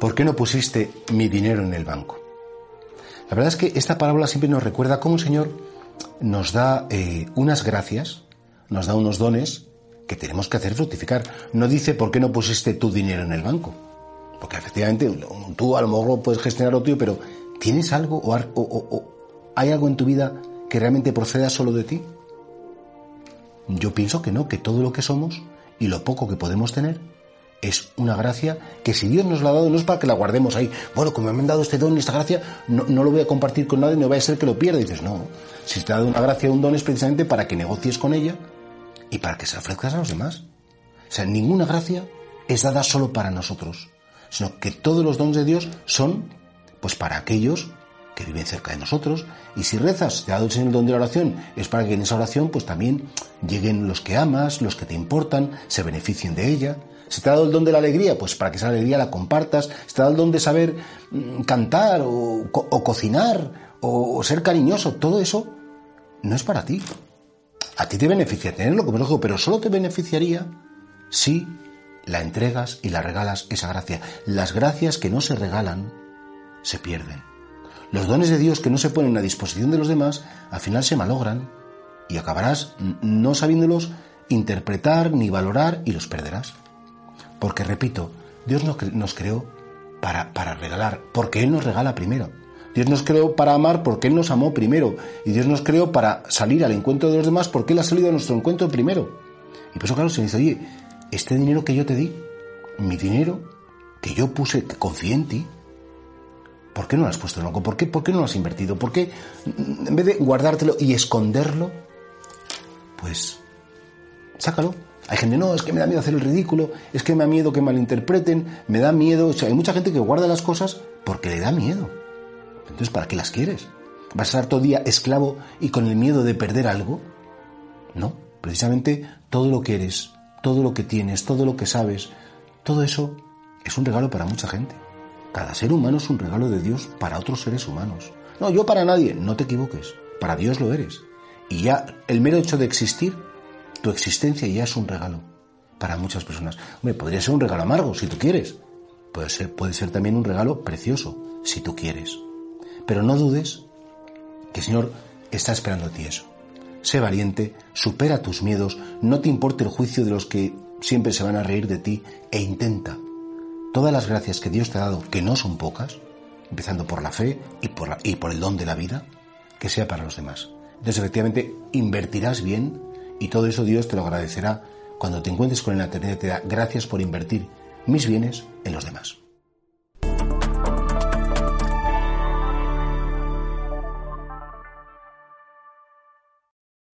¿por qué no pusiste mi dinero en el banco? La verdad es que esta parábola siempre nos recuerda cómo el Señor nos da eh, unas gracias, nos da unos dones que tenemos que hacer fructificar. No dice por qué no pusiste tu dinero en el banco. Porque efectivamente tú a lo mejor puedes gestionar lo tuyo, pero ¿tienes algo o, o hay algo en tu vida que realmente proceda solo de ti? Yo pienso que no, que todo lo que somos y lo poco que podemos tener es una gracia que si Dios nos la ha dado no es para que la guardemos ahí. Bueno, como me han dado este don y esta gracia, no, lo voy a compartir con nadie, no va a ser que lo pierda. Y dices, no, si te ha dado una gracia un don es precisamente para que negocies con ella y para que se ofrezcas a los demás. O sea, ninguna gracia es dada solo para nosotros, sino que todos los dones de Dios son pues para aquellos que viven cerca de nosotros. Y si rezas, te ha dado el don de la oración, es para que en esa oración pues también lleguen los que amas, los que te importan, se beneficien de ella. Si te ha dado el don de la alegría, pues para que esa alegría la compartas. Si te ha dado el don de saber mm, cantar o, cocinar o, ser cariñoso, todo eso no es para ti. A ti te beneficia tenerlo, como digo, pero solo te beneficiaría si la entregas y la regalas esa gracia. Las gracias que no se regalan se pierden. Los dones de Dios que no se ponen a disposición de los demás, al final se malogran y acabarás no sabiéndolos interpretar ni valorar y los perderás. Porque, repito, Dios nos creó para, para regalar, porque Él nos regala primero. Dios nos creó para amar porque Él nos amó primero. Y Dios nos creó para salir al encuentro de los demás porque Él ha salido a nuestro encuentro primero. Y por eso, claro, se dice, oye, este dinero que yo te di, mi dinero, que yo puse, que confié en ti, ¿Por qué no lo has puesto en banco? ¿Por qué, ¿Por qué no lo has invertido? ¿Por qué, en vez de guardártelo y esconderlo, pues sácalo? Hay gente, no, es que me da miedo hacer el ridículo, es que me da miedo que malinterpreten, me da miedo. O hay mucha gente que guarda las cosas porque le da miedo. Entonces, ¿para qué las quieres? ¿Vas a estar todo día esclavo y con el miedo de perder algo? No, precisamente todo lo que eres, todo lo que tienes, todo lo que sabes, todo eso es un regalo para mucha gente. Cada ser humano es un regalo de Dios para otros seres humanos. No, yo para nadie, no te equivoques. Para Dios lo eres. Y ya el mero hecho de existir, tu existencia ya es un regalo para muchas personas. Hombre, podría ser un regalo amargo si tú quieres. Puede ser, puede ser también un regalo precioso si tú quieres. Pero no dudes que el Señor está esperando a ti eso. Sé valiente, supera tus miedos, no te importe el juicio de los que siempre se van a reír de ti e intenta todas las gracias que Dios te ha dado, que no son pocas, empezando por la fe y por, y por el don de la vida, que sea para los demás. Entonces, efectivamente, invertirás bien y todo eso Dios te lo agradecerá cuando te encuentres con la eternidad. Te da gracias por invertir mis bienes en los demás.